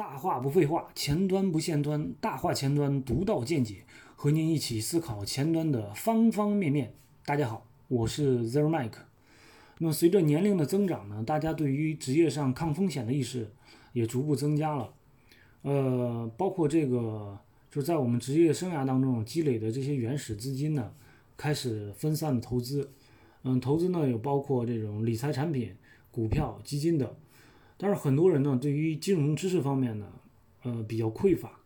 大话不废话，前端不限端，大话前端独到见解，和您一起思考前端的方方面面。大家好，我是 Zero Mike。那么随着年龄的增长呢，大家对于职业上抗风险的意识也逐步增加了。呃，包括这个就是在我们职业生涯当中积累的这些原始资金呢，开始分散的投资。嗯，投资呢有包括这种理财产品、股票、基金等。但是很多人呢，对于金融知识方面呢，呃，比较匮乏，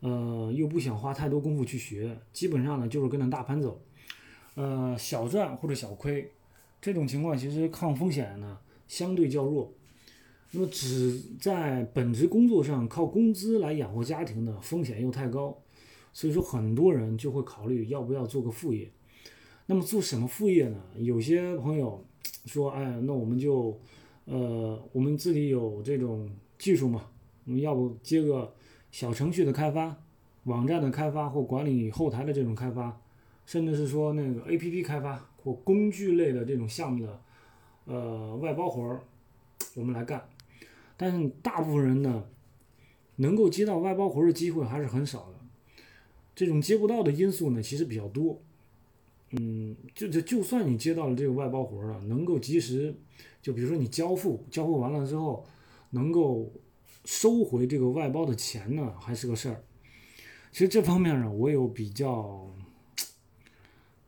呃，又不想花太多功夫去学，基本上呢就是跟着大盘走，呃，小赚或者小亏，这种情况其实抗风险呢相对较弱。那么只在本职工作上靠工资来养活家庭的风险又太高，所以说很多人就会考虑要不要做个副业。那么做什么副业呢？有些朋友说，哎，那我们就。呃，我们自己有这种技术嘛？我们要不接个小程序的开发、网站的开发或管理后台的这种开发，甚至是说那个 APP 开发或工具类的这种项目的呃外包活儿，我们来干。但是大部分人呢，能够接到外包活儿的机会还是很少的。这种接不到的因素呢，其实比较多。嗯，就就就算你接到了这个外包活儿了，能够及时，就比如说你交付，交付完了之后，能够收回这个外包的钱呢，还是个事儿。其实这方面呢，我有比较，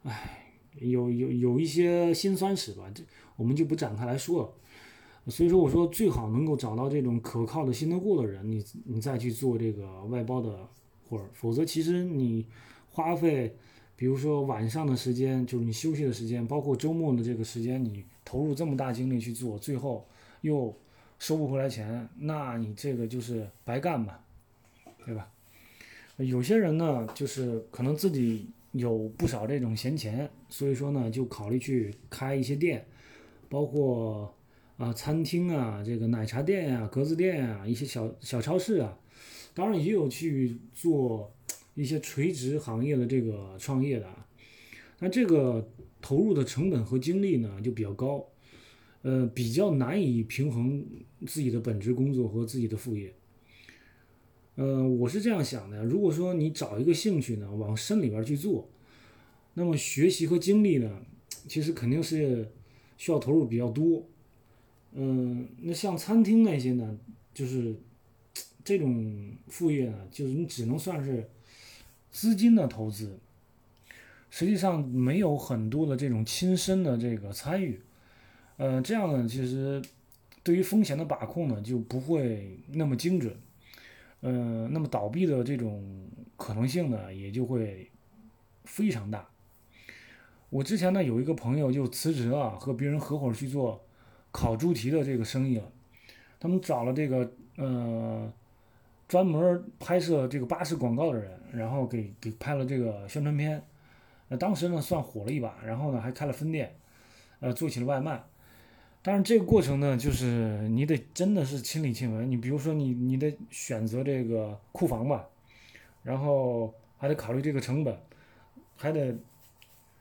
唉，有有有一些辛酸史吧，这我们就不展开来说了。所以说，我说最好能够找到这种可靠的、信得过的人，你你再去做这个外包的活儿，否则其实你花费。比如说晚上的时间，就是你休息的时间，包括周末的这个时间，你投入这么大精力去做，最后又收不回来钱，那你这个就是白干嘛，对吧？有些人呢，就是可能自己有不少这种闲钱，所以说呢，就考虑去开一些店，包括啊餐厅啊，这个奶茶店呀、格子店呀、一些小小超市啊，当然也有去做。一些垂直行业的这个创业的，那这个投入的成本和精力呢就比较高，呃，比较难以平衡自己的本职工作和自己的副业。呃，我是这样想的，如果说你找一个兴趣呢往深里边去做，那么学习和精力呢，其实肯定是需要投入比较多。嗯，那像餐厅那些呢，就是这种副业呢，就是你只能算是。资金的投资，实际上没有很多的这种亲身的这个参与，呃，这样呢，其实对于风险的把控呢就不会那么精准，呃，那么倒闭的这种可能性呢也就会非常大。我之前呢有一个朋友就辞职了，和别人合伙去做烤猪蹄的这个生意了，他们找了这个呃。专门拍摄这个巴士广告的人，然后给给拍了这个宣传片，那当时呢算火了一把，然后呢还开了分店，呃做起了外卖。但是这个过程呢，就是你得真的是亲力亲为。你比如说你你得选择这个库房吧，然后还得考虑这个成本，还得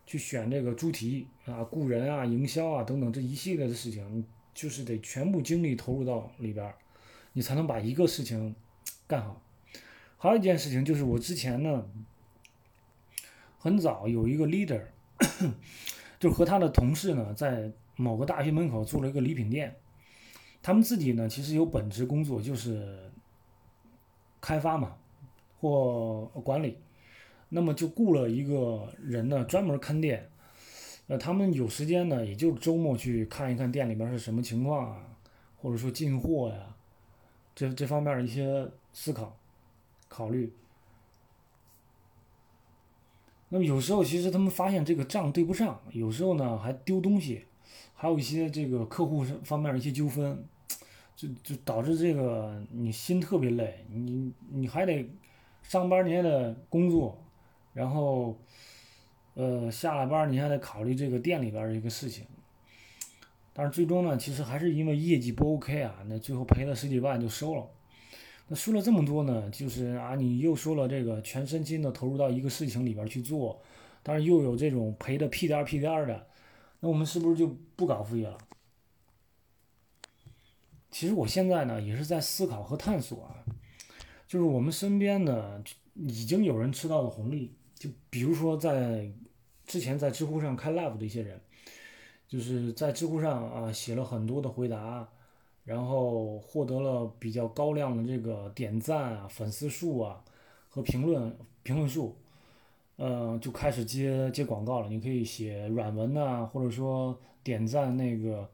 去选这个猪蹄啊、雇人啊、营销啊等等这一系列的事情，就是得全部精力投入到里边，你才能把一个事情。干好，还有一件事情就是我之前呢，很早有一个 leader，就和他的同事呢，在某个大学门口做了一个礼品店。他们自己呢，其实有本职工作就是开发嘛，或管理，那么就雇了一个人呢，专门看店。呃，他们有时间呢，也就周末去看一看店里边是什么情况啊，或者说进货呀，这这方面的一些。思考、考虑，那么有时候其实他们发现这个账对不上，有时候呢还丢东西，还有一些这个客户方面的一些纠纷，就就导致这个你心特别累，你你还得上班你还得工作，然后呃下了班你还得考虑这个店里边的一个事情，但是最终呢，其实还是因为业绩不 OK 啊，那最后赔了十几万就收了。那说了这么多呢，就是啊，你又说了这个全身心的投入到一个事情里边去做，但是又有这种赔的屁颠儿屁颠儿的，那我们是不是就不搞副业了？其实我现在呢也是在思考和探索啊，就是我们身边的已经有人吃到了红利，就比如说在之前在知乎上开 live 的一些人，就是在知乎上啊写了很多的回答，然后获得了比较高量的这个点赞啊、粉丝数啊和评论评论数，呃，就开始接接广告了。你可以写软文呐，或者说点赞那个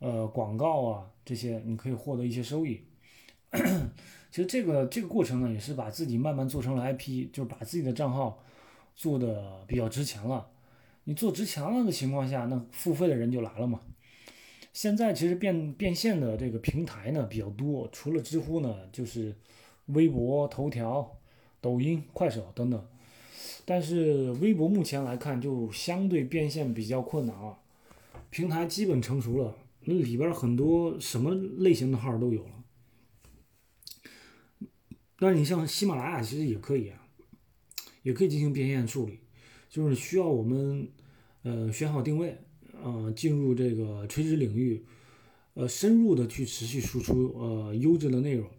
呃广告啊这些，你可以获得一些收益。其实这个这个过程呢，也是把自己慢慢做成了 IP，就是把自己的账号做的比较值钱了。你做值钱了的情况下，那付费的人就来了嘛。现在其实变变现的这个平台呢比较多，除了知乎呢，就是微博、头条、抖音、快手等等。但是微博目前来看，就相对变现比较困难啊。平台基本成熟了，那里边很多什么类型的号都有了。但是你像喜马拉雅其实也可以啊，也可以进行变现处理，就是需要我们呃选好定位，呃进入这个垂直领域，呃深入的去持续输出呃优质的内容，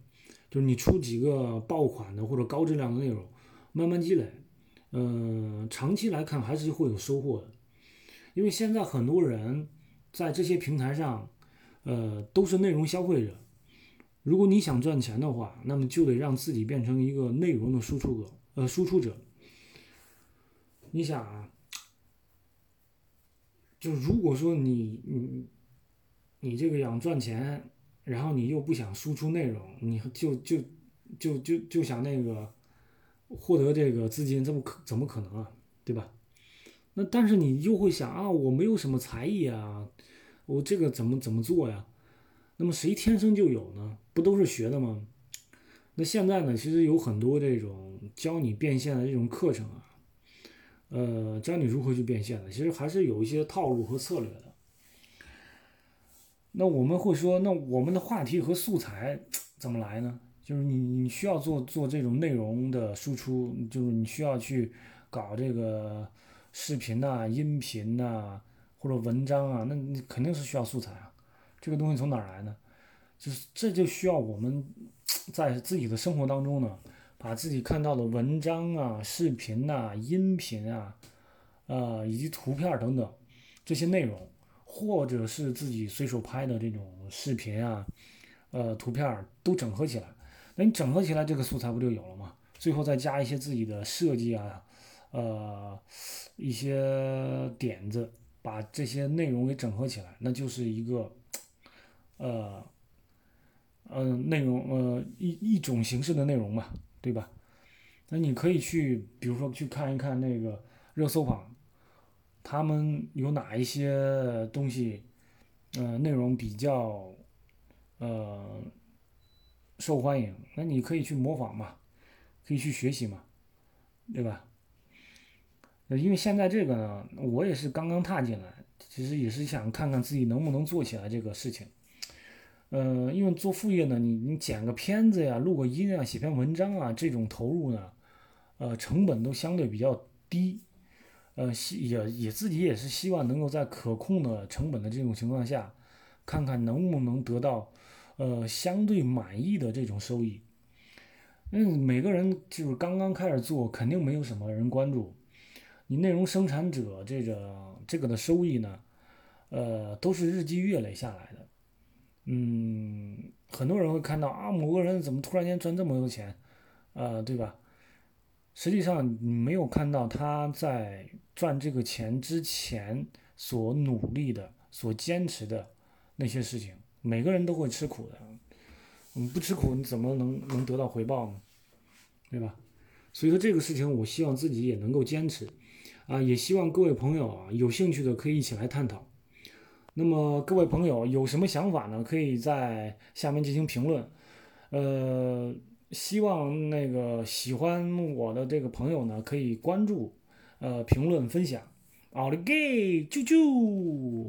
就是你出几个爆款的或者高质量的内容，慢慢积累，嗯长期来看还是会有收获的，因为现在很多人在这些平台上，呃都是内容消费者。如果你想赚钱的话，那么就得让自己变成一个内容的输出者，呃，输出者。你想啊，就如果说你你你这个想赚钱，然后你又不想输出内容，你就就就就就想那个获得这个资金，这么可怎么可能啊？对吧？那但是你又会想啊，我没有什么才艺啊，我这个怎么怎么做呀？那么谁天生就有呢？不都是学的吗？那现在呢，其实有很多这种教你变现的这种课程啊，呃，教你如何去变现的，其实还是有一些套路和策略的。那我们会说，那我们的话题和素材怎么来呢？就是你你需要做做这种内容的输出，就是你需要去搞这个视频呐、音频呐或者文章啊，那你肯定是需要素材啊。这个东西从哪儿来呢？就是这就需要我们在自己的生活当中呢，把自己看到的文章啊、视频呐、音频啊，呃，以及图片等等这些内容，或者是自己随手拍的这种视频啊、呃图片都整合起来。那你整合起来，这个素材不就有了吗？最后再加一些自己的设计啊，呃，一些点子，把这些内容给整合起来，那就是一个。呃，嗯，内容呃一一种形式的内容嘛，对吧？那你可以去，比如说去看一看那个热搜榜，他们有哪一些东西，呃，内容比较呃受欢迎，那你可以去模仿嘛，可以去学习嘛，对吧？因为现在这个呢，我也是刚刚踏进来，其实也是想看看自己能不能做起来这个事情。嗯，因为做副业呢，你你剪个片子呀、录个音啊、写篇文章啊，这种投入呢，呃，成本都相对比较低，呃，希也也自己也是希望能够在可控的成本的这种情况下，看看能不能得到，呃，相对满意的这种收益。嗯，每个人就是刚刚开始做，肯定没有什么人关注，你内容生产者这个这个的收益呢，呃，都是日积月累下来的。嗯，很多人会看到啊，某个人怎么突然间赚这么多钱，呃，对吧？实际上你没有看到他在赚这个钱之前所努力的、所坚持的那些事情。每个人都会吃苦的，嗯，不吃苦你怎么能能得到回报呢？对吧？所以说这个事情，我希望自己也能够坚持，啊，也希望各位朋友啊，有兴趣的可以一起来探讨。那么各位朋友有什么想法呢？可以在下面进行评论。呃，希望那个喜欢我的这个朋友呢，可以关注、呃评论、分享。奥利给，啾啾。